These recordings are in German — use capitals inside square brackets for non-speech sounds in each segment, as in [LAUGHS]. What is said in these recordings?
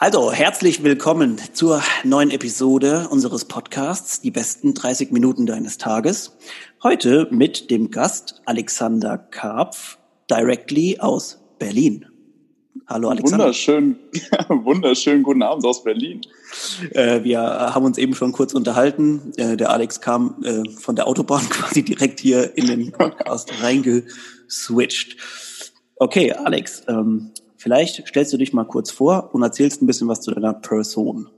Also, herzlich willkommen zur neuen Episode unseres Podcasts, die besten 30 Minuten deines Tages. Heute mit dem Gast Alexander Karpf, directly aus Berlin. Hallo Alexander. Wunderschön, [LAUGHS] wunderschönen guten Abend aus Berlin. Äh, wir haben uns eben schon kurz unterhalten. Äh, der Alex kam äh, von der Autobahn [LAUGHS] quasi direkt hier in den Podcast [LAUGHS] reingeswitcht. Okay, Alex, ähm, Vielleicht stellst du dich mal kurz vor und erzählst ein bisschen was zu deiner Person.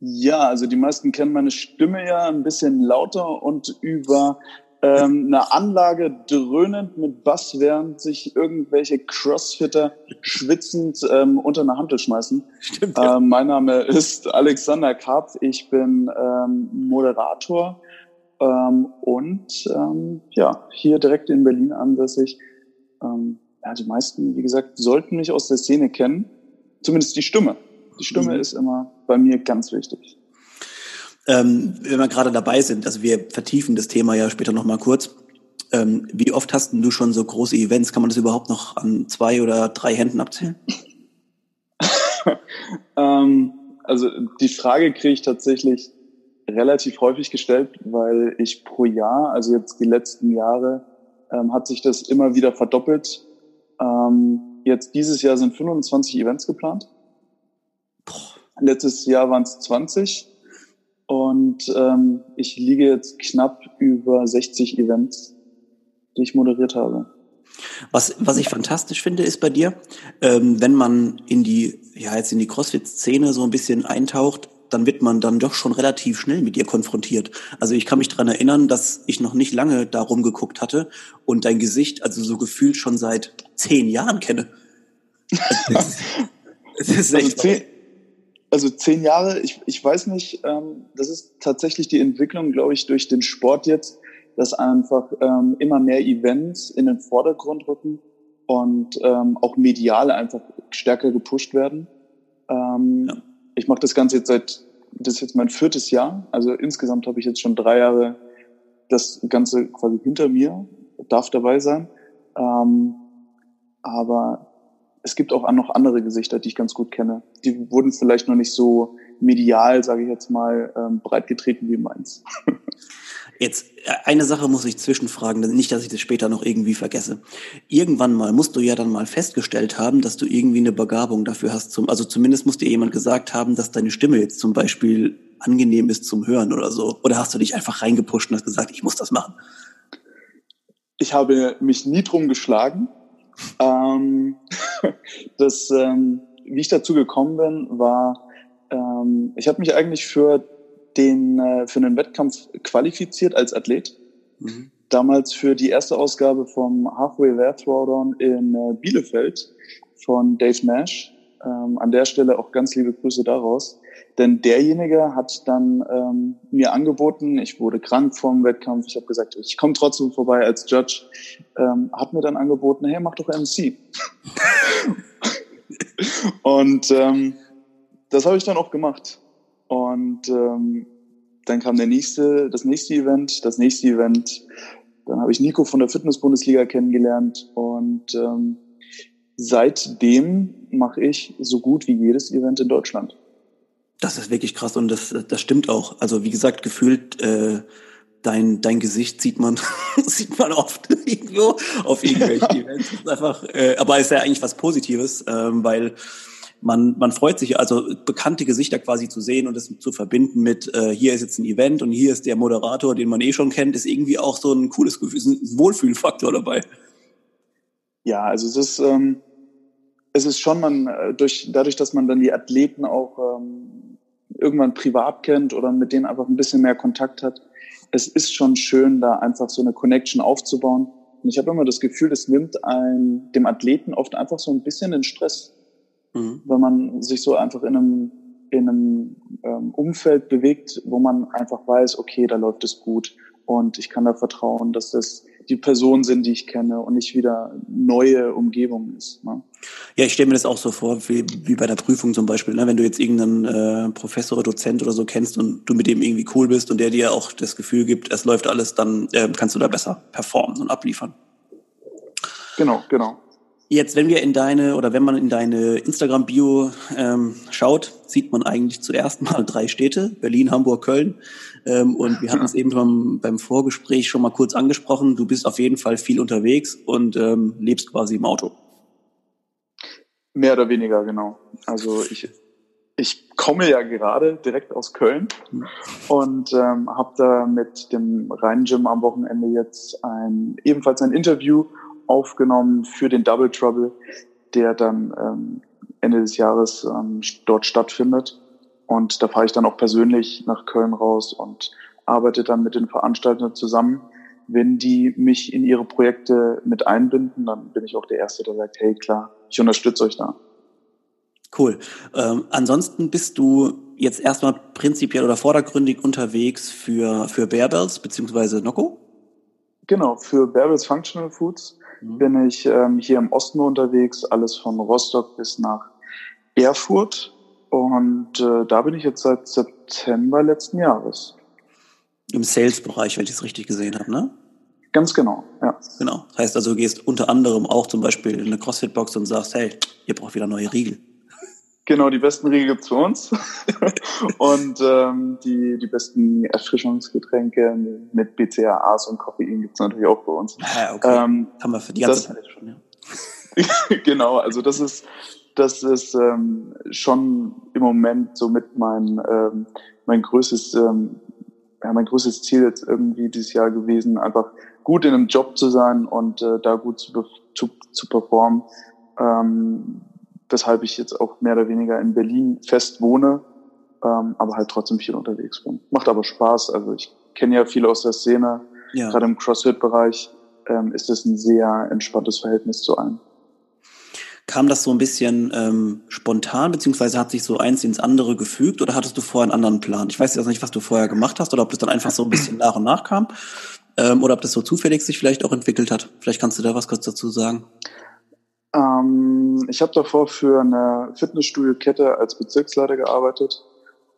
Ja, also die meisten kennen meine Stimme ja ein bisschen lauter und über ähm, eine Anlage dröhnend mit Bass, während sich irgendwelche Crossfitter schwitzend ähm, unter eine Hantel schmeißen. Stimmt, ja. ähm, mein Name ist Alexander Karpf, ich bin ähm, Moderator ähm, und ähm, ja, hier direkt in Berlin ansässig. Ja, die meisten, wie gesagt, sollten mich aus der Szene kennen. Zumindest die Stimme. Die Stimme mhm. ist immer bei mir ganz wichtig. Ähm, wenn wir gerade dabei sind, also wir vertiefen das Thema ja später nochmal kurz. Ähm, wie oft hast du schon so große Events? Kann man das überhaupt noch an zwei oder drei Händen abzählen? [LAUGHS] ähm, also die Frage kriege ich tatsächlich relativ häufig gestellt, weil ich pro Jahr, also jetzt die letzten Jahre, ähm, hat sich das immer wieder verdoppelt ähm, jetzt dieses Jahr sind 25 Events geplant. Letztes Jahr waren es 20 und ähm, ich liege jetzt knapp über 60 Events, die ich moderiert habe. Was, was ich fantastisch finde, ist bei dir, ähm, wenn man in die, ja, jetzt in die CrossFit-Szene so ein bisschen eintaucht, dann wird man dann doch schon relativ schnell mit dir konfrontiert. Also ich kann mich dran erinnern, dass ich noch nicht lange da rumgeguckt hatte und dein Gesicht also so gefühlt schon seit zehn Jahren kenne. [LAUGHS] Es ist echt also zehn, also zehn Jahre, ich, ich weiß nicht, ähm, das ist tatsächlich die Entwicklung, glaube ich, durch den Sport jetzt, dass einfach ähm, immer mehr Events in den Vordergrund rücken und ähm, auch medial einfach stärker gepusht werden. Ähm, ja ich mache das Ganze jetzt seit, das ist jetzt mein viertes Jahr. Also insgesamt habe ich jetzt schon drei Jahre das Ganze quasi hinter mir, darf dabei sein. Ähm, aber es gibt auch noch andere Gesichter, die ich ganz gut kenne. Die wurden vielleicht noch nicht so medial, sage ich jetzt mal, ähm, breitgetreten wie meins. [LAUGHS] Jetzt, äh, eine Sache muss ich zwischenfragen, nicht, dass ich das später noch irgendwie vergesse. Irgendwann mal musst du ja dann mal festgestellt haben, dass du irgendwie eine Begabung dafür hast. Zum, also zumindest muss dir jemand gesagt haben, dass deine Stimme jetzt zum Beispiel angenehm ist zum Hören oder so. Oder hast du dich einfach reingepusht und hast gesagt, ich muss das machen? Ich habe mich nie drum geschlagen. ähm, [LAUGHS] das, ähm, wie ich dazu gekommen bin, war, ähm, ich habe mich eigentlich für den äh, für einen Wettkampf qualifiziert als Athlet. Mhm. Damals für die erste Ausgabe vom Halfway There Throwdown in äh, Bielefeld von Dave Nash. Ähm, an der Stelle auch ganz liebe Grüße daraus. Denn derjenige hat dann ähm, mir angeboten, ich wurde krank vom Wettkampf, ich habe gesagt, ich komme trotzdem vorbei als Judge, ähm, hat mir dann angeboten, hey, mach doch MC. [LAUGHS] Und ähm, das habe ich dann auch gemacht. Und ähm, dann kam der nächste, das nächste Event, das nächste Event. Dann habe ich Nico von der Fitness-Bundesliga kennengelernt und ähm, seitdem mache ich so gut wie jedes Event in Deutschland. Das ist wirklich krass und das, das stimmt auch. Also wie gesagt, gefühlt äh, dein, dein Gesicht sieht man, [LAUGHS] sieht man oft [LAUGHS] irgendwo auf irgendwelchen [LAUGHS] Events. einfach, äh, aber ist ja eigentlich was Positives, ähm, weil man, man freut sich also bekannte Gesichter quasi zu sehen und das zu verbinden mit, äh, hier ist jetzt ein Event und hier ist der Moderator, den man eh schon kennt, ist irgendwie auch so ein cooles Gefühl, ein Wohlfühlfaktor dabei. Ja, also es ist, ähm, es ist schon, man, äh, durch, dadurch, dass man dann die Athleten auch ähm, irgendwann privat kennt oder mit denen einfach ein bisschen mehr Kontakt hat, es ist schon schön, da einfach so eine Connection aufzubauen. Und ich habe immer das Gefühl, es nimmt ein, dem Athleten oft einfach so ein bisschen den Stress mhm. wenn man sich so einfach in einem, in einem ähm, Umfeld bewegt, wo man einfach weiß, okay, da läuft es gut und ich kann da vertrauen, dass das die Personen sind, die ich kenne und nicht wieder neue Umgebung ist. Ne? Ja, ich stelle mir das auch so vor, wie, wie bei der Prüfung zum Beispiel, ne? wenn du jetzt irgendeinen äh, Professor oder Dozent oder so kennst und du mit dem irgendwie cool bist und der dir auch das Gefühl gibt, es läuft alles, dann äh, kannst du da besser performen und abliefern. Genau, genau. Jetzt, wenn wir in deine oder wenn man in deine Instagram-Bio ähm, schaut, sieht man eigentlich zuerst [LAUGHS] mal drei Städte, Berlin, Hamburg, Köln. Ähm, und wir hatten es eben beim, beim Vorgespräch schon mal kurz angesprochen. Du bist auf jeden Fall viel unterwegs und ähm, lebst quasi im Auto. Mehr oder weniger, genau. Also ich, ich komme ja gerade direkt aus Köln und ähm, habe da mit dem Rhein Gym am Wochenende jetzt ein ebenfalls ein Interview aufgenommen für den Double Trouble, der dann ähm, Ende des Jahres ähm, dort stattfindet. Und da fahre ich dann auch persönlich nach Köln raus und arbeite dann mit den Veranstaltern zusammen. Wenn die mich in ihre Projekte mit einbinden, dann bin ich auch der Erste, der sagt, hey klar, ich unterstütze euch da. Cool. Ähm, ansonsten bist du jetzt erstmal prinzipiell oder vordergründig unterwegs für, für Bearbells beziehungsweise Nocco? Genau, für Bearbells Functional Foods mhm. bin ich ähm, hier im Osten unterwegs, alles von Rostock bis nach Erfurt. Und äh, da bin ich jetzt seit September letzten Jahres. Im Sales-Bereich, wenn ich es richtig gesehen habe, ne? Ganz genau, ja. Genau. Das heißt also, du gehst unter anderem auch zum Beispiel in eine CrossFit-Box und sagst, hey, ihr braucht wieder neue Riegel. Genau, die besten Riegel gibt's für uns. [LAUGHS] und ähm, die, die besten Erfrischungsgetränke mit BCAAs und Koffein gibt's natürlich auch bei uns. Ah, okay. Ähm, haben wir für die ganze das, Zeit schon, ja. [LAUGHS] genau, also das ist, das ist ähm, schon im Moment somit mein, ähm, mein größtes, ähm, ja, mein größtes Ziel jetzt irgendwie dieses Jahr gewesen, einfach gut in einem Job zu sein und äh, da gut zu, zu, zu performen. Ähm, weshalb ich jetzt auch mehr oder weniger in Berlin fest wohne, ähm, aber halt trotzdem viel unterwegs bin. Macht aber Spaß. Also ich kenne ja viele aus der Szene, ja. gerade im CrossFit-Bereich ähm, ist es ein sehr entspanntes Verhältnis zu allen. Kam das so ein bisschen ähm, spontan, beziehungsweise hat sich so eins ins andere gefügt oder hattest du vorher einen anderen Plan? Ich weiß jetzt nicht, was du vorher gemacht hast oder ob das dann einfach so ein bisschen nach und nach kam ähm, oder ob das so zufällig sich vielleicht auch entwickelt hat. Vielleicht kannst du da was kurz dazu sagen. Ähm, ich habe davor für eine Fitnessstudio-Kette als Bezirksleiter gearbeitet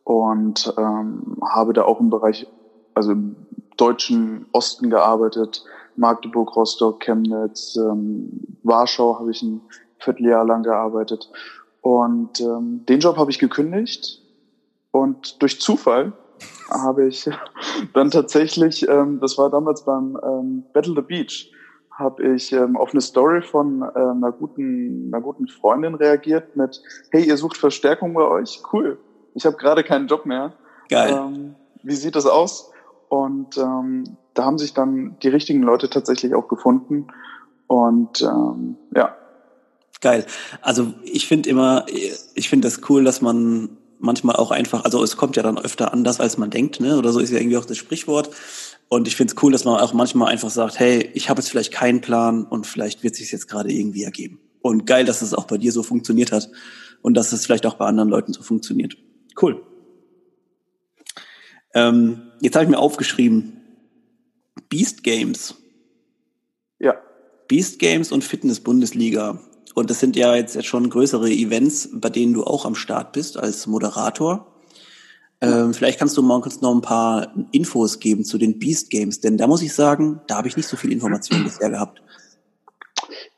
und ähm, habe da auch im Bereich, also im deutschen Osten gearbeitet. Magdeburg, Rostock, Chemnitz, ähm, Warschau habe ich ein Vierteljahr lang gearbeitet. Und ähm, den Job habe ich gekündigt und durch Zufall [LAUGHS] habe ich [LAUGHS] dann tatsächlich, ähm, das war damals beim ähm, Battle the Beach, habe ich ähm, auf eine Story von äh, einer guten einer guten Freundin reagiert mit Hey, ihr sucht Verstärkung bei euch? Cool. Ich habe gerade keinen Job mehr. Geil. Ähm, wie sieht das aus? Und ähm, da haben sich dann die richtigen Leute tatsächlich auch gefunden. Und ähm, ja. Geil. Also ich finde immer, ich finde das cool, dass man manchmal auch einfach, also es kommt ja dann öfter anders, als man denkt, ne? Oder so ist ja irgendwie auch das Sprichwort. Und ich finde es cool, dass man auch manchmal einfach sagt, hey, ich habe jetzt vielleicht keinen Plan und vielleicht wird sich jetzt gerade irgendwie ergeben. Und geil, dass es auch bei dir so funktioniert hat und dass es vielleicht auch bei anderen Leuten so funktioniert. Cool. Ähm, jetzt habe ich mir aufgeschrieben, Beast Games. Ja. Beast Games und Fitness Bundesliga. Und das sind ja jetzt schon größere Events, bei denen du auch am Start bist als Moderator. Ähm, vielleicht kannst du kurz noch ein paar Infos geben zu den Beast Games, denn da muss ich sagen, da habe ich nicht so viel Informationen [CLEARS THROAT] bisher gehabt.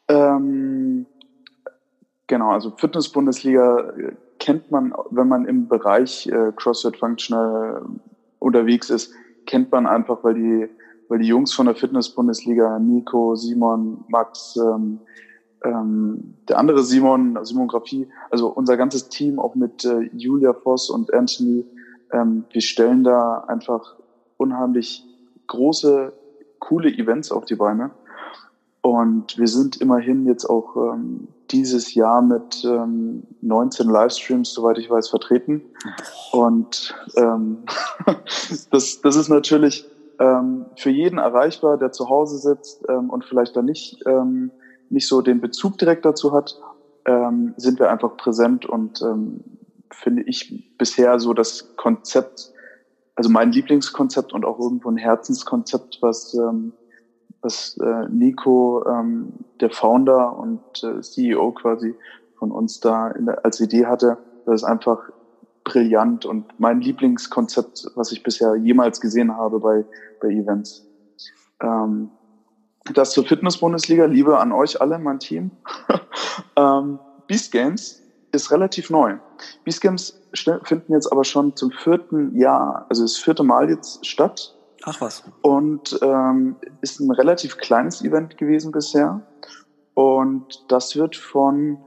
Ähm, genau, also Fitness-Bundesliga äh, kennt man, wenn man im Bereich äh, CrossFit Functional unterwegs ist, kennt man einfach, weil die, weil die Jungs von der Fitness-Bundesliga, Nico, Simon, Max, ähm, ähm, der andere Simon, Simon Graphie, also unser ganzes Team, auch mit äh, Julia Voss und Anthony, ähm, wir stellen da einfach unheimlich große, coole Events auf die Beine. Und wir sind immerhin jetzt auch ähm, dieses Jahr mit ähm, 19 Livestreams, soweit ich weiß, vertreten. Und ähm, [LAUGHS] das, das ist natürlich ähm, für jeden erreichbar, der zu Hause sitzt ähm, und vielleicht da nicht ähm, nicht so den Bezug direkt dazu hat, ähm, sind wir einfach präsent und ähm, finde ich bisher so das Konzept, also mein Lieblingskonzept und auch irgendwo ein Herzenskonzept, was, ähm, was äh, Nico, ähm, der Founder und äh, CEO quasi von uns da der, als Idee hatte. Das ist einfach brillant und mein Lieblingskonzept, was ich bisher jemals gesehen habe bei, bei Events. Ähm, das zur Fitness-Bundesliga, Liebe an euch alle, mein Team. [LAUGHS] ähm, Beast Games ist relativ neu. Beast Games finden jetzt aber schon zum vierten Jahr, also das vierte Mal jetzt statt. Ach was. Und ähm, ist ein relativ kleines Event gewesen bisher. Und das wird von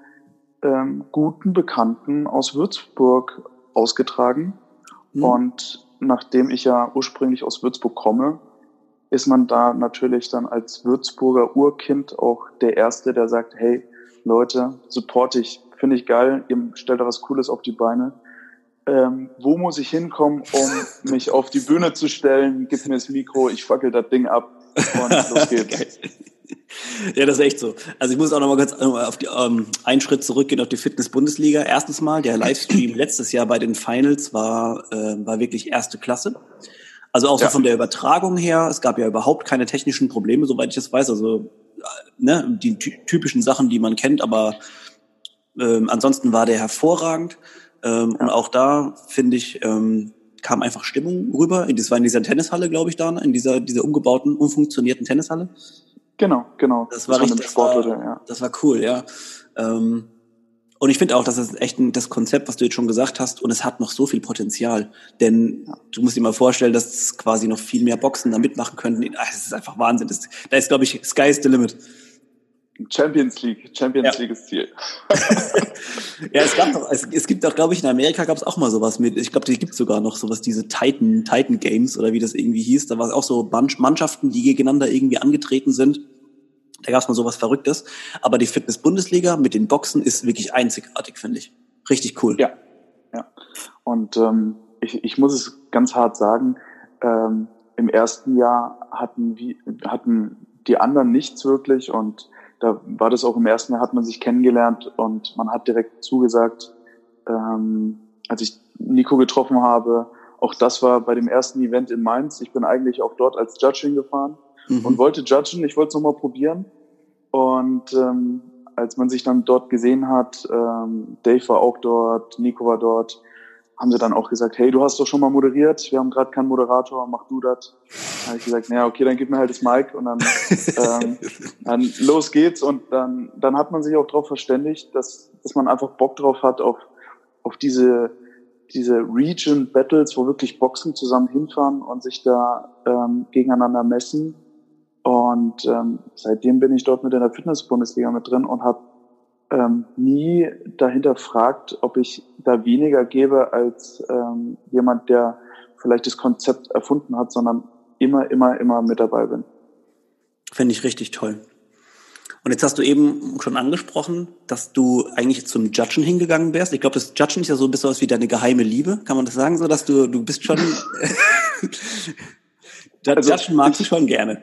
ähm, guten Bekannten aus Würzburg ausgetragen. Mhm. Und nachdem ich ja ursprünglich aus Würzburg komme, ist man da natürlich dann als Würzburger Urkind auch der Erste, der sagt, hey Leute, support ich, finde ich geil, ihr stellt da was Cooles auf die Beine. Ähm, wo muss ich hinkommen, um [LAUGHS] mich auf die Bühne zu stellen? Gib mir das Mikro, ich fackel das Ding ab und los [LAUGHS] geht's. Ja, das ist echt so. Also ich muss auch noch mal ganz auf die, ähm, einen Schritt zurückgehen auf die Fitness-Bundesliga. Erstens mal, der Livestream [CLEARS THROAT] letztes Jahr bei den Finals war, äh, war wirklich erste Klasse. Also auch ja. so von der Übertragung her, es gab ja überhaupt keine technischen Probleme, soweit ich das weiß. Also äh, ne, die typischen Sachen, die man kennt, aber ähm, ansonsten war der hervorragend. Ähm, ja. Und auch da, finde ich, ähm, kam einfach Stimmung rüber. Das war in dieser Tennishalle, glaube ich, da, in dieser, dieser umgebauten, umfunktionierten Tennishalle. Genau, genau. Das war richtig, das war, ja. das war cool, ja. Ähm, und ich finde auch, das ist echt ein, das Konzept, was du jetzt schon gesagt hast, und es hat noch so viel Potenzial. Denn ja. du musst dir mal vorstellen, dass quasi noch viel mehr Boxen da mitmachen könnten. Das ist einfach Wahnsinn. Das, da ist, glaube ich, Sky is the limit. Champions League, Champions ja. League ist Ziel. [LAUGHS] ja, es gab doch, es, es gibt doch, glaube ich, in Amerika gab es auch mal sowas mit, ich glaube, die gibt sogar noch sowas, diese Titan, Titan Games oder wie das irgendwie hieß. Da war es auch so Mannschaften, die gegeneinander irgendwie angetreten sind. Da gab es mal sowas Verrücktes. Aber die Fitness-Bundesliga mit den Boxen ist wirklich einzigartig, finde ich. Richtig cool. Ja, ja. Und ähm, ich, ich muss es ganz hart sagen, ähm, im ersten Jahr hatten, wir, hatten die anderen nichts wirklich und da war das auch im ersten Jahr, hat man sich kennengelernt und man hat direkt zugesagt, ähm, als ich Nico getroffen habe, auch das war bei dem ersten Event in Mainz. Ich bin eigentlich auch dort als Judge hingefahren mhm. und wollte judgen. Ich wollte es nochmal probieren. Und ähm, als man sich dann dort gesehen hat, ähm, Dave war auch dort, Nico war dort, haben sie dann auch gesagt, hey, du hast doch schon mal moderiert, wir haben gerade keinen Moderator, mach du das. Dann habe ich gesagt, naja, okay, dann gib mir halt das Mic und dann, [LAUGHS] ähm, dann los geht's. Und dann, dann hat man sich auch darauf verständigt, dass, dass man einfach Bock drauf hat, auf, auf diese, diese Region Battles, wo wirklich Boxen zusammen hinfahren und sich da ähm, gegeneinander messen. Und ähm, seitdem bin ich dort mit in der Fitness-Bundesliga mit drin und habe ähm, nie dahinter fragt, ob ich da weniger gebe als ähm, jemand, der vielleicht das Konzept erfunden hat, sondern immer, immer, immer mit dabei bin. Finde ich richtig toll. Und jetzt hast du eben schon angesprochen, dass du eigentlich zum Judgen hingegangen wärst. Ich glaube, das Judgen ist ja so ein bisschen was wie deine geheime Liebe. Kann man das sagen, so dass du du bist schon [LAUGHS] [LAUGHS] also, Judgen magst du schon gerne.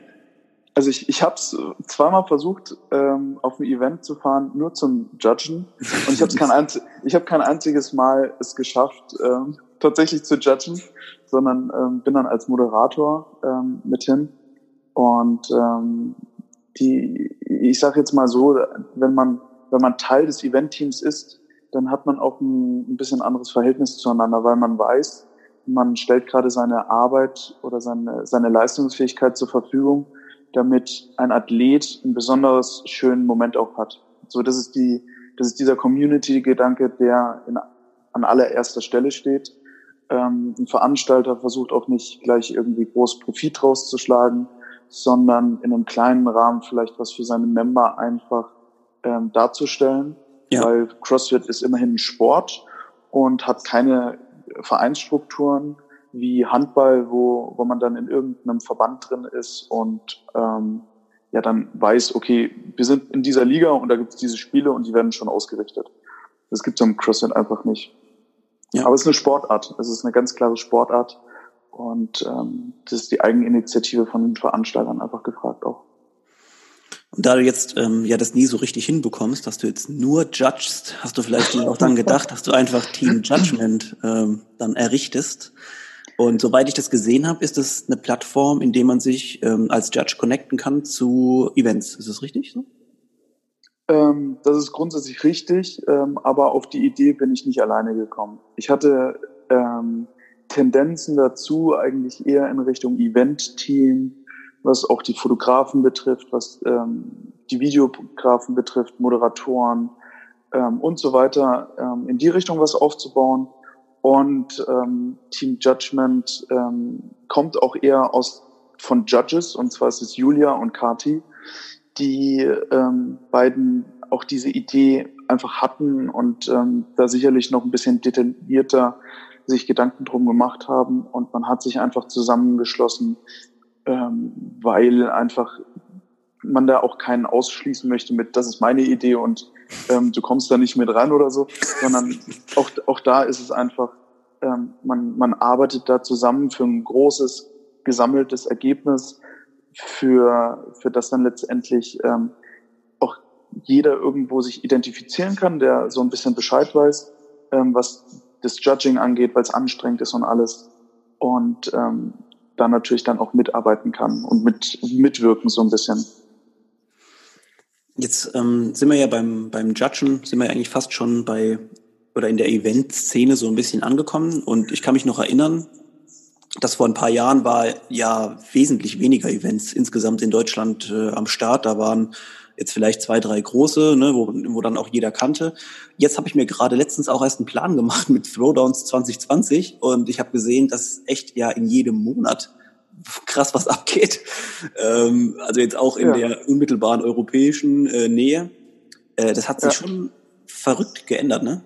Also ich, ich habe es zweimal versucht, ähm, auf ein Event zu fahren, nur zum Judgen. Und ich habe kein, [LAUGHS] einz ich hab kein einziges Mal es geschafft, ähm, tatsächlich zu judgen, sondern ähm, bin dann als Moderator ähm, mit hin. Und ähm, die, ich sage jetzt mal so, wenn man, wenn man Teil des Eventteams ist, dann hat man auch ein, ein bisschen anderes Verhältnis zueinander, weil man weiß, man stellt gerade seine Arbeit oder seine, seine Leistungsfähigkeit zur Verfügung damit ein Athlet einen besonders schönen Moment auch hat. So, das ist die, das ist dieser Community-Gedanke, der in, an allererster Stelle steht. Ähm, ein Veranstalter versucht auch nicht gleich irgendwie groß Profit rauszuschlagen, sondern in einem kleinen Rahmen vielleicht was für seine Member einfach ähm, darzustellen. Ja. Weil CrossFit ist immerhin ein Sport und hat keine Vereinsstrukturen wie Handball, wo, wo man dann in irgendeinem Verband drin ist und ähm, ja dann weiß, okay, wir sind in dieser Liga und da gibt es diese Spiele und die werden schon ausgerichtet. Das gibt es im CrossFit einfach nicht. Ja. Aber es ist eine Sportart. Es ist eine ganz klare Sportart. Und ähm, das ist die Eigeninitiative von den Veranstaltern einfach gefragt auch. Und da du jetzt ähm, ja das nie so richtig hinbekommst, dass du jetzt nur judgst, hast du vielleicht auch dann gedacht, dass du einfach Team Judgment ähm, dann errichtest. Und soweit ich das gesehen habe, ist das eine Plattform, in der man sich ähm, als Judge connecten kann zu Events. Ist das richtig so? Ähm, das ist grundsätzlich richtig, ähm, aber auf die Idee bin ich nicht alleine gekommen. Ich hatte ähm, Tendenzen dazu, eigentlich eher in Richtung Event-Team, was auch die Fotografen betrifft, was ähm, die Videografen betrifft, Moderatoren ähm, und so weiter, ähm, in die Richtung was aufzubauen. Und ähm, Team Judgment ähm, kommt auch eher aus von Judges, und zwar ist es Julia und Kati, die ähm, beiden auch diese Idee einfach hatten und ähm, da sicherlich noch ein bisschen detaillierter sich Gedanken drum gemacht haben. Und man hat sich einfach zusammengeschlossen, ähm, weil einfach man da auch keinen ausschließen möchte mit, das ist meine Idee und ähm, du kommst da nicht mit rein oder so, sondern auch, auch da ist es einfach, ähm, man, man arbeitet da zusammen für ein großes gesammeltes Ergebnis, für, für das dann letztendlich ähm, auch jeder irgendwo sich identifizieren kann, der so ein bisschen Bescheid weiß, ähm, was das Judging angeht, weil es anstrengend ist und alles. Und ähm, da natürlich dann auch mitarbeiten kann und mit, mitwirken so ein bisschen. Jetzt ähm, sind wir ja beim, beim Judgen, sind wir ja eigentlich fast schon bei oder in der Event-Szene so ein bisschen angekommen. Und ich kann mich noch erinnern, dass vor ein paar Jahren war ja wesentlich weniger Events insgesamt in Deutschland äh, am Start. Da waren jetzt vielleicht zwei, drei große, ne, wo, wo dann auch jeder kannte. Jetzt habe ich mir gerade letztens auch erst einen Plan gemacht mit Throwdowns 2020 und ich habe gesehen, dass echt ja in jedem Monat krass was [LAUGHS] abgeht. Ähm, also jetzt auch in ja. der unmittelbaren europäischen äh, Nähe. Äh, das hat sich ja. schon verrückt geändert, ne?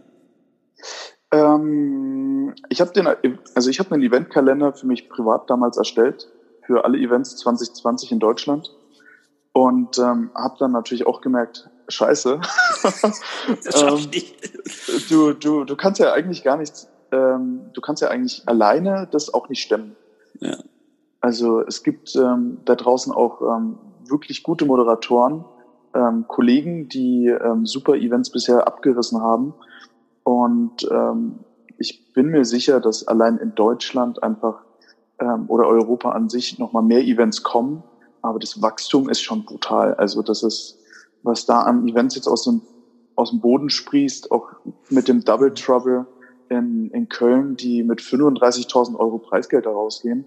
Ähm, ich habe den, also ich habe einen Eventkalender für mich privat damals erstellt für alle Events 2020 in Deutschland und ähm, habe dann natürlich auch gemerkt, Scheiße, [LAUGHS] ähm, du du du kannst ja eigentlich gar nichts, ähm, du kannst ja eigentlich alleine das auch nicht stemmen. Ja. Also es gibt ähm, da draußen auch ähm, wirklich gute Moderatoren, ähm, Kollegen, die ähm, super Events bisher abgerissen haben und ähm, ich bin mir sicher, dass allein in Deutschland einfach ähm, oder Europa an sich nochmal mehr Events kommen. Aber das Wachstum ist schon brutal. Also das ist, was da an Events jetzt aus dem, aus dem Boden sprießt, auch mit dem Double Trouble in, in Köln, die mit 35.000 Euro Preisgeld herausgehen.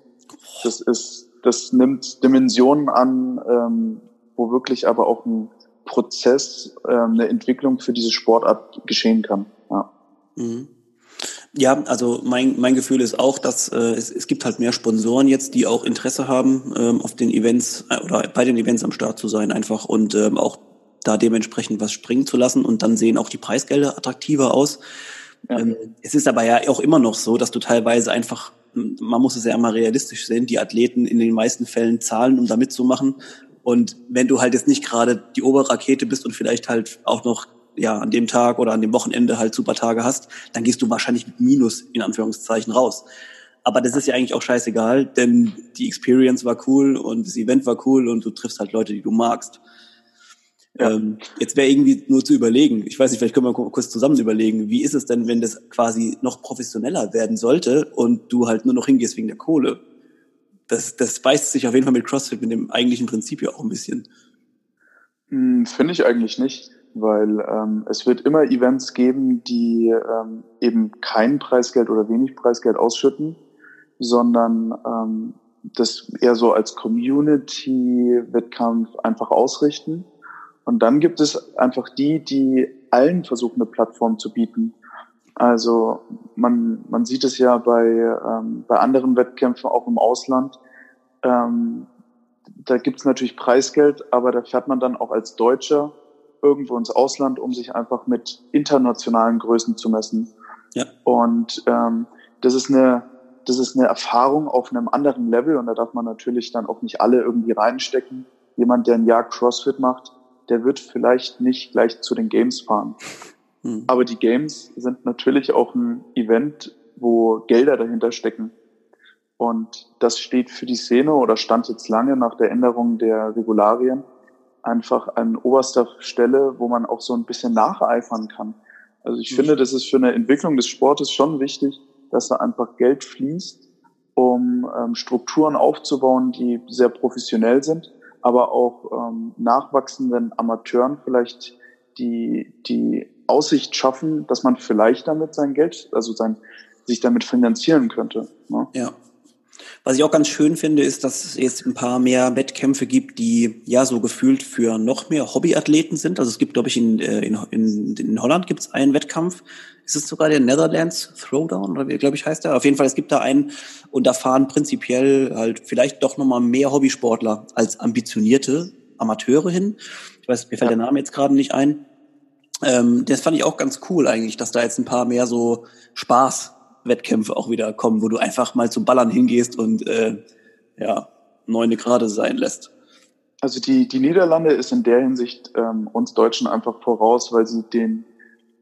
Das ist, das nimmt Dimensionen an, ähm, wo wirklich aber auch ein Prozess, ähm, eine Entwicklung für diese Sportart geschehen kann. Ja. Mhm. Ja, also mein, mein Gefühl ist auch, dass äh, es, es gibt halt mehr Sponsoren jetzt, die auch Interesse haben, ähm, auf den Events äh, oder bei den Events am Start zu sein einfach und ähm, auch da dementsprechend was springen zu lassen und dann sehen auch die Preisgelder attraktiver aus. Ja. Ähm, es ist aber ja auch immer noch so, dass du teilweise einfach, man muss es ja immer realistisch sehen, die Athleten in den meisten Fällen zahlen, um da mitzumachen. Und wenn du halt jetzt nicht gerade die Oberrakete bist und vielleicht halt auch noch ja, an dem Tag oder an dem Wochenende halt super Tage hast, dann gehst du wahrscheinlich mit Minus in Anführungszeichen raus. Aber das ist ja eigentlich auch scheißegal, denn die Experience war cool und das Event war cool und du triffst halt Leute, die du magst. Ja. Ähm, jetzt wäre irgendwie nur zu überlegen, ich weiß nicht, vielleicht können wir kurz zusammen überlegen, wie ist es denn, wenn das quasi noch professioneller werden sollte und du halt nur noch hingehst wegen der Kohle? Das, das beißt sich auf jeden Fall mit CrossFit mit dem eigentlichen Prinzip ja auch ein bisschen. Hm, Finde ich eigentlich nicht weil ähm, es wird immer Events geben, die ähm, eben kein Preisgeld oder wenig Preisgeld ausschütten, sondern ähm, das eher so als Community-Wettkampf einfach ausrichten. Und dann gibt es einfach die, die allen versuchen, eine Plattform zu bieten. Also man, man sieht es ja bei, ähm, bei anderen Wettkämpfen auch im Ausland. Ähm, da gibt es natürlich Preisgeld, aber da fährt man dann auch als Deutscher irgendwo ins Ausland, um sich einfach mit internationalen Größen zu messen. Ja. Und ähm, das ist eine das ist eine Erfahrung auf einem anderen Level und da darf man natürlich dann auch nicht alle irgendwie reinstecken. Jemand, der ein Jahr CrossFit macht, der wird vielleicht nicht gleich zu den Games fahren. Hm. Aber die Games sind natürlich auch ein Event, wo Gelder dahinter stecken. Und das steht für die Szene oder stand jetzt lange nach der Änderung der Regularien einfach an oberster Stelle, wo man auch so ein bisschen nacheifern kann. Also ich mhm. finde, das ist für eine Entwicklung des Sportes schon wichtig, dass da einfach Geld fließt, um ähm, Strukturen aufzubauen, die sehr professionell sind, aber auch ähm, nachwachsenden Amateuren vielleicht die, die Aussicht schaffen, dass man vielleicht damit sein Geld, also sein, sich damit finanzieren könnte. Ne? Ja. Was ich auch ganz schön finde, ist, dass es jetzt ein paar mehr Wettkämpfe gibt, die ja so gefühlt für noch mehr Hobbyathleten sind. Also es gibt, glaube ich, in, äh, in, in, in Holland gibt es einen Wettkampf. Ist es sogar der Netherlands Throwdown oder wie, glaube ich, heißt der? Auf jeden Fall, es gibt da einen und da fahren prinzipiell halt vielleicht doch nochmal mehr Hobbysportler als ambitionierte Amateure hin. Ich weiß, mir fällt ja. der Name jetzt gerade nicht ein. Ähm, das fand ich auch ganz cool eigentlich, dass da jetzt ein paar mehr so Spaß Wettkämpfe auch wieder kommen, wo du einfach mal zum Ballern hingehst und äh, ja, neune Grade sein lässt. Also die, die Niederlande ist in der Hinsicht ähm, uns Deutschen einfach voraus, weil sie den,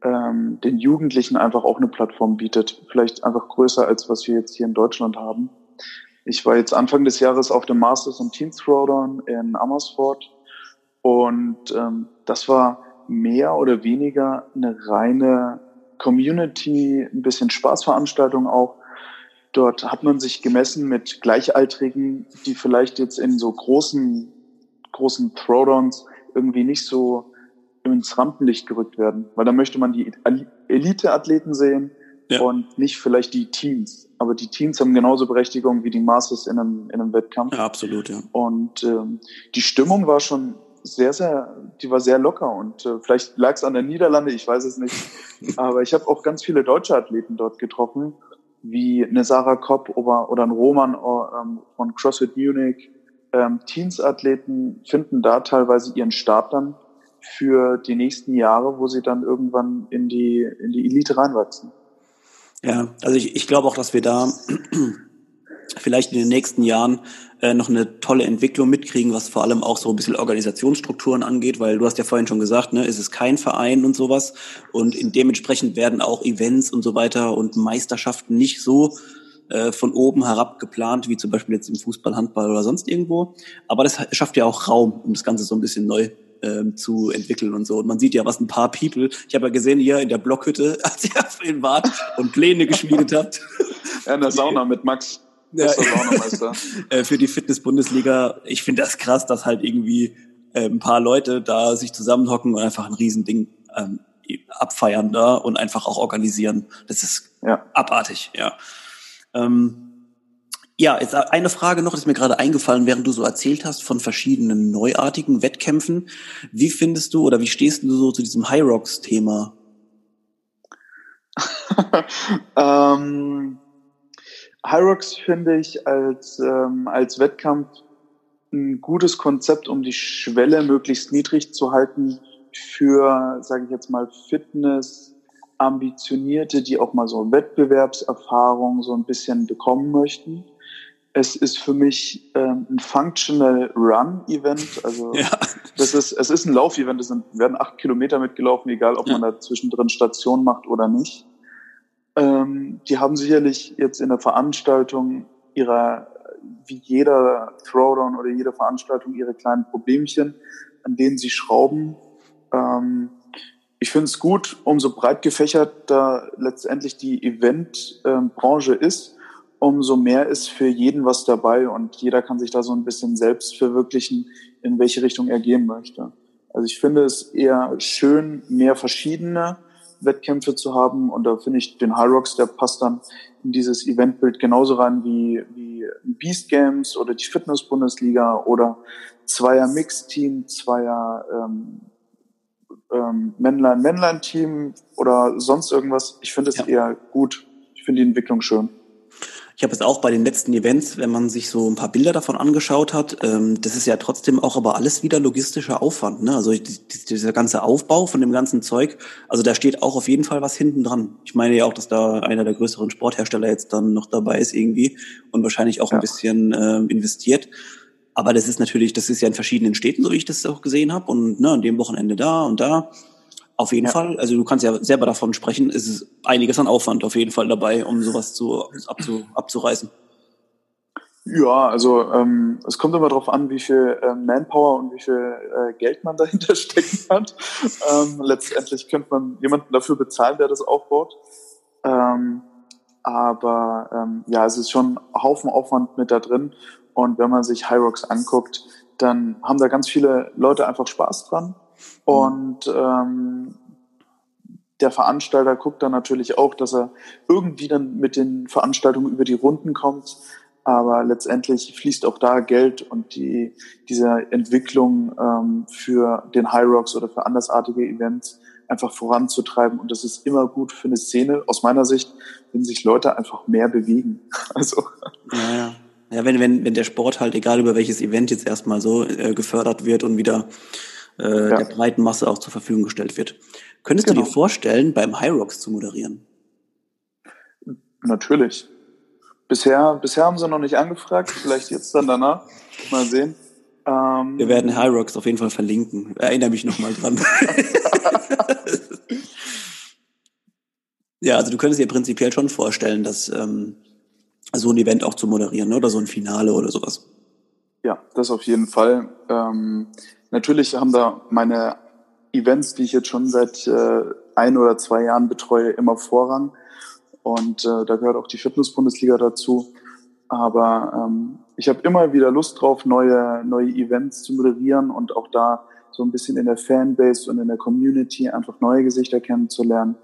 ähm, den Jugendlichen einfach auch eine Plattform bietet. Vielleicht einfach größer als was wir jetzt hier in Deutschland haben. Ich war jetzt Anfang des Jahres auf dem Masters und Teens Throwdown in Amersfoort und ähm, das war mehr oder weniger eine reine Community, ein bisschen Spaßveranstaltung auch. Dort hat man sich gemessen mit Gleichaltrigen, die vielleicht jetzt in so großen, großen Throwdowns irgendwie nicht so ins Rampenlicht gerückt werden, weil da möchte man die Elite-Athleten sehen ja. und nicht vielleicht die Teams. Aber die Teams haben genauso Berechtigung wie die Masters in einem, in einem Wettkampf. Ja, absolut, ja. Und ähm, die Stimmung war schon sehr, sehr, die war sehr locker und äh, vielleicht lag es an der Niederlande, ich weiß es nicht. [LAUGHS] Aber ich habe auch ganz viele deutsche Athleten dort getroffen, wie eine Sarah Kopp oder, oder ein Roman äh, ähm, von CrossFit Munich. Ähm, Teens-Athleten finden da teilweise ihren Start dann für die nächsten Jahre, wo sie dann irgendwann in die, in die Elite reinwachsen. Ja, also ich, ich glaube auch, dass wir da vielleicht in den nächsten Jahren äh, noch eine tolle Entwicklung mitkriegen, was vor allem auch so ein bisschen Organisationsstrukturen angeht, weil du hast ja vorhin schon gesagt, ne, es ist kein Verein und sowas und in dementsprechend werden auch Events und so weiter und Meisterschaften nicht so äh, von oben herab geplant, wie zum Beispiel jetzt im Fußball, Handball oder sonst irgendwo. Aber das schafft ja auch Raum, um das Ganze so ein bisschen neu ähm, zu entwickeln und so. Und man sieht ja, was ein paar People, ich habe ja gesehen hier in der Blockhütte, [LAUGHS] als ihr auf den wart und Pläne geschmiedet habt. Ja, in der [LAUGHS] Sauna mit Max. Ja. [LAUGHS] Äh, für die Fitness-Bundesliga, ich finde das krass, dass halt irgendwie äh, ein paar Leute da sich zusammenhocken und einfach ein Riesending ähm, abfeiern da und einfach auch organisieren. Das ist ja. abartig, ja. Ähm, ja, jetzt eine Frage noch, ist mir gerade eingefallen, während du so erzählt hast von verschiedenen neuartigen Wettkämpfen. Wie findest du oder wie stehst du so zu diesem High Rocks Thema? [LAUGHS] ähm, Hyrox finde ich als, ähm, als Wettkampf ein gutes Konzept, um die Schwelle möglichst niedrig zu halten für, sage ich jetzt mal, Fitness, Ambitionierte, die auch mal so Wettbewerbserfahrung so ein bisschen bekommen möchten. Es ist für mich ähm, ein Functional Run Event. Also ja. das ist, es ist ein Laufevent. Es sind, werden acht Kilometer mitgelaufen, egal ob ja. man da zwischendrin Station macht oder nicht. Ähm, die haben sicherlich jetzt in der Veranstaltung ihrer, wie jeder Throwdown oder jede Veranstaltung, ihre kleinen Problemchen, an denen sie schrauben. Ähm, ich finde es gut, umso breit gefächert da letztendlich die Eventbranche ähm, ist, umso mehr ist für jeden was dabei und jeder kann sich da so ein bisschen selbst verwirklichen, in welche Richtung er gehen möchte. Also ich finde es eher schön, mehr verschiedene Wettkämpfe zu haben. Und da finde ich den High Rocks, der passt dann in dieses Eventbild genauso rein wie, wie Beast Games oder die Fitness-Bundesliga oder Zweier Mix-Team, Zweier ähm, ähm, Männlein-Männlein-Team oder sonst irgendwas. Ich finde es ja. eher gut. Ich finde die Entwicklung schön. Ich habe es auch bei den letzten Events, wenn man sich so ein paar Bilder davon angeschaut hat, ähm, das ist ja trotzdem auch aber alles wieder logistischer Aufwand. Ne? Also dieser ganze Aufbau von dem ganzen Zeug, also da steht auch auf jeden Fall was hinten dran. Ich meine ja auch, dass da einer der größeren Sporthersteller jetzt dann noch dabei ist irgendwie und wahrscheinlich auch ja. ein bisschen äh, investiert. Aber das ist natürlich, das ist ja in verschiedenen Städten, so wie ich das auch gesehen habe. Und ne, an dem Wochenende da und da. Auf jeden ja. Fall. Also du kannst ja selber davon sprechen. Es ist einiges an Aufwand auf jeden Fall dabei, um sowas zu, abzu, abzureißen. Ja, also ähm, es kommt immer darauf an, wie viel äh, Manpower und wie viel äh, Geld man dahinter [LAUGHS] stecken hat. Ähm, letztendlich könnte man jemanden dafür bezahlen, der das aufbaut. Ähm, aber ähm, ja, es ist schon ein Haufen Aufwand mit da drin. Und wenn man sich Hyrox anguckt, dann haben da ganz viele Leute einfach Spaß dran. Und ähm, der Veranstalter guckt dann natürlich auch, dass er irgendwie dann mit den Veranstaltungen über die Runden kommt. aber letztendlich fließt auch da Geld und die, diese Entwicklung ähm, für den High Rocks oder für andersartige Events einfach voranzutreiben. Und das ist immer gut für eine Szene, aus meiner Sicht, wenn sich Leute einfach mehr bewegen. [LAUGHS] Also. Ja, ja. Ja, wenn, wenn, wenn der Sport halt, egal über welches Event jetzt erstmal so äh, gefördert wird und wieder äh, ja. der breiten Masse auch zur Verfügung gestellt wird. Könntest genau. du dir genau. vorstellen, beim High Rocks zu moderieren? Natürlich. Bisher, bisher haben sie noch nicht angefragt, vielleicht jetzt dann danach. Mal sehen. Ähm, Wir werden High Rocks auf jeden Fall verlinken. Erinnere mich nochmal dran. [LAUGHS] ja, also du könntest dir prinzipiell schon vorstellen, dass ähm, so ein Event auch zu moderieren ne? oder so ein Finale oder sowas. Ja, das auf jeden Fall. Ähm, natürlich haben da meine Events, die ich jetzt schon seit äh, ein oder zwei Jahren betreue, immer Vorrang. Und äh, da gehört auch die Fitness-Bundesliga dazu. Aber ähm, ich habe immer wieder Lust drauf, neue, neue Events zu moderieren und auch da so ein bisschen in der Fanbase und in der Community einfach neue Gesichter kennenzulernen.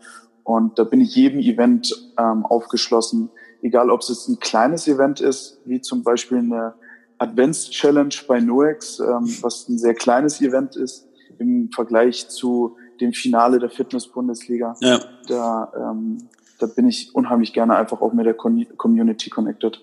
Und da bin ich jedem Event ähm, aufgeschlossen, egal ob es jetzt ein kleines Event ist, wie zum Beispiel eine Advanced Challenge bei Noex, ähm, was ein sehr kleines Event ist im Vergleich zu dem Finale der Fitness-Bundesliga. Ja. Da ähm, da bin ich unheimlich gerne einfach auch mit der Community connected.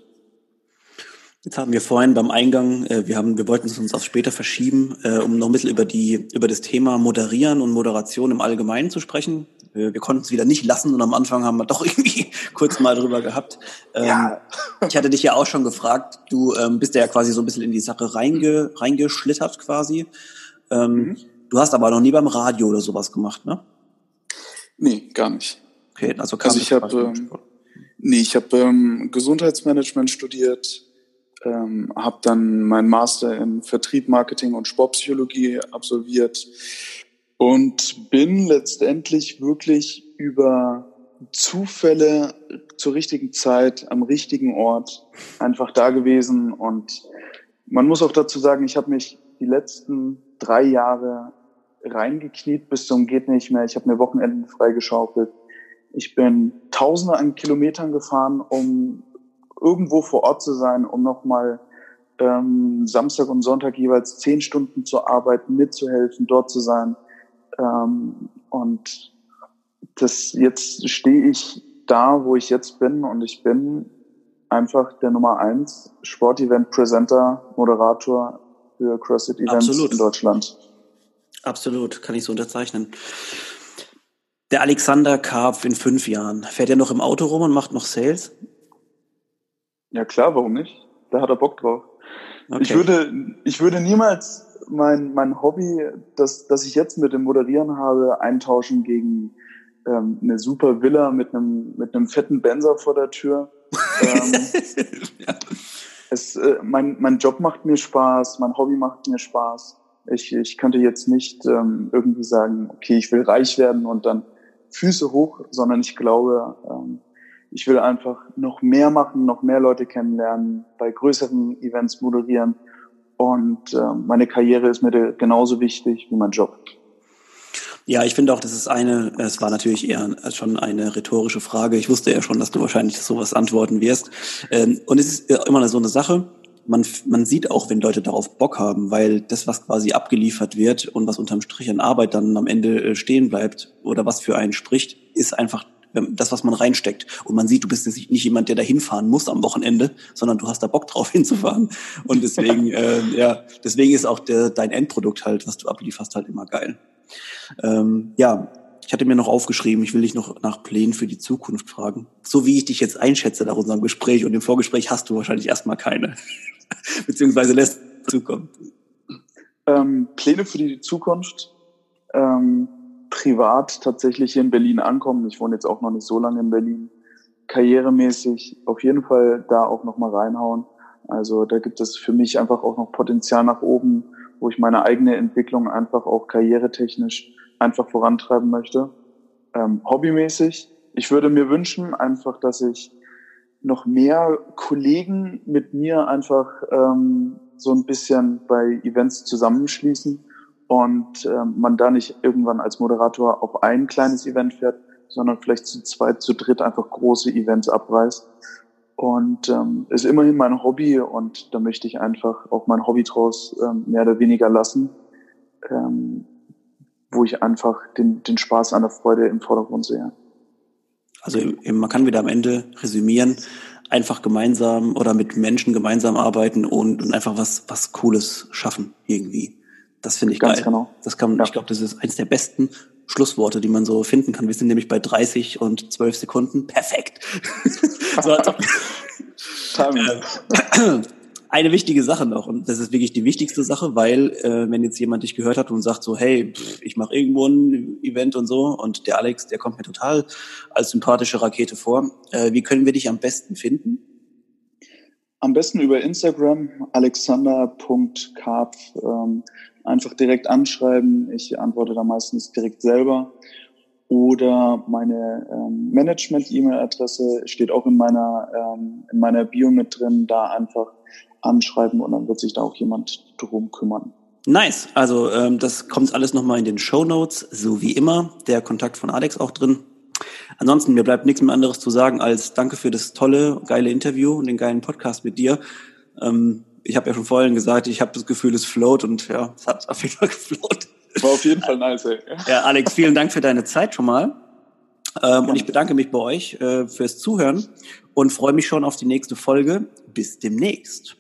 Jetzt haben wir vorhin beim Eingang, äh, wir haben, wir wollten es uns auf später verschieben, äh, um noch ein bisschen über die, über das Thema Moderieren und Moderation im Allgemeinen zu sprechen. Wir, wir konnten es wieder nicht lassen und am Anfang haben wir [LAUGHS] doch irgendwie kurz mal drüber gehabt. Ähm, ja. [LAUGHS] ich hatte dich ja auch schon gefragt, du ähm, bist ja quasi so ein bisschen in die Sache reinge, reingeschlittert quasi. Ähm, mhm. Du hast aber noch nie beim Radio oder sowas gemacht, ne? Nee, gar nicht. Okay, also, also ich habe ähm, nee, ich habe ähm, Gesundheitsmanagement studiert, ähm, habe dann meinen Master in Vertrieb, Marketing und Sportpsychologie absolviert und bin letztendlich wirklich über Zufälle zur richtigen Zeit am richtigen Ort einfach da gewesen und man muss auch dazu sagen, ich habe mich die letzten drei Jahre reingekniet bis zum geht nicht mehr. Ich habe mir Wochenenden freigeschaufelt. Ich bin Tausende an Kilometern gefahren, um irgendwo vor Ort zu sein, um nochmal ähm, Samstag und Sonntag jeweils zehn Stunden zu arbeiten, mitzuhelfen, dort zu sein. Ähm, und das jetzt stehe ich da, wo ich jetzt bin, und ich bin einfach der Nummer eins Sportevent-Presenter, Moderator für CrossFit-Events in Deutschland. Absolut, kann ich so unterzeichnen. Der Alexander Karpf in fünf Jahren, fährt er noch im Auto rum und macht noch Sales? Ja klar, warum nicht? Da hat er Bock drauf. Okay. Ich würde, ich würde niemals mein, mein Hobby, das, das ich jetzt mit dem Moderieren habe, eintauschen gegen ähm, eine super Villa mit einem, mit einem fetten Benzer vor der Tür. ähm, [LAUGHS] ja. es, äh, mein, mein Job macht mir Spaß, mein Hobby macht mir Spaß. Ich, ich könnte jetzt nicht ähm, irgendwie sagen, okay, ich will reich werden und dann Füße hoch, sondern ich glaube, ähm, ich will einfach noch mehr machen, noch mehr Leute kennenlernen, bei größeren Events moderieren. Und äh, meine Karriere ist mir genauso wichtig wie mein Job. Ja, ich finde auch, das ist eine, es war natürlich eher schon eine rhetorische Frage. Ich wusste ja schon, dass du wahrscheinlich sowas antworten wirst. Ähm, und es ist immer so eine Sache man, man sieht auch, wenn Leute darauf Bock haben, weil das, was quasi abgeliefert wird und was unterm Strich an Arbeit dann am Ende äh, stehen bleibt oder was für einen spricht, ist einfach das, was man reinsteckt. Und man sieht, du bist nicht jemand, der da hinfahren muss am Wochenende, sondern du hast da Bock drauf [LAUGHS] hinzufahren. Und deswegen, [LAUGHS] äh, ja, deswegen ist auch der, dein Endprodukt halt, was du ablieferst, halt immer geil. Ähm, ja, ich hatte mir noch aufgeschrieben, ich will dich noch nach Plänen für die Zukunft fragen. So wie ich dich jetzt einschätze nach unserem Gespräch und im Vorgespräch hast du wahrscheinlich erstmal keine. [LAUGHS] Beziehungsweise lässt zukommen. Ähm, Pläne für die Zukunft. Ähm, privat tatsächlich hier in Berlin ankommen. Ich wohne jetzt auch noch nicht so lange in Berlin. Karrieremäßig auf jeden Fall da auch noch mal reinhauen. Also da gibt es für mich einfach auch noch Potenzial nach oben, wo ich meine eigene Entwicklung einfach auch karrieretechnisch einfach vorantreiben möchte. Ähm, hobbymäßig. Ich würde mir wünschen einfach, dass ich noch mehr Kollegen mit mir einfach ähm, so ein bisschen bei Events zusammenschließen und ähm, man da nicht irgendwann als Moderator auf ein kleines Event fährt, sondern vielleicht zu zweit, zu dritt einfach große Events abreißt. und ähm, ist immerhin mein Hobby und da möchte ich einfach auch mein Hobby draus ähm, mehr oder weniger lassen, ähm, wo ich einfach den, den Spaß an der Freude im Vordergrund sehe. Also man kann wieder am Ende resümieren, einfach gemeinsam oder mit Menschen gemeinsam arbeiten und, und einfach was, was Cooles schaffen irgendwie. Das finde ich Ganz geil. Genau. Das kann, ja. ich glaube, das ist eins der besten Schlussworte, die man so finden kann. Wir sind nämlich bei 30 und 12 Sekunden. Perfekt. [LAUGHS] so, also, [LAUGHS] äh, eine wichtige Sache noch, und das ist wirklich die wichtigste Sache, weil äh, wenn jetzt jemand dich gehört hat und sagt so, hey, pff, ich mache irgendwo ein Event und so, und der Alex, der kommt mir total als sympathische Rakete vor, äh, wie können wir dich am besten finden? Am besten über Instagram, alexander.karpf. Ähm, einfach direkt anschreiben. Ich antworte da meistens direkt selber. Oder meine ähm, Management-E-Mail-Adresse steht auch in meiner, ähm, in meiner Bio mit drin. Da einfach anschreiben und dann wird sich da auch jemand drum kümmern. Nice. Also ähm, das kommt alles nochmal in den Show Notes, so wie immer. Der Kontakt von Alex auch drin. Ansonsten, mir bleibt nichts mehr anderes zu sagen als danke für das tolle, geile Interview und den geilen Podcast mit dir. Ähm, ich habe ja schon vorhin gesagt, ich habe das Gefühl, es float und ja, es hat auf jeden Fall gefloat. War auf jeden Fall nice, ey. [LAUGHS] Ja, Alex, vielen Dank für deine Zeit schon mal. Ähm, und ich bedanke mich bei euch äh, fürs Zuhören und freue mich schon auf die nächste Folge. Bis demnächst.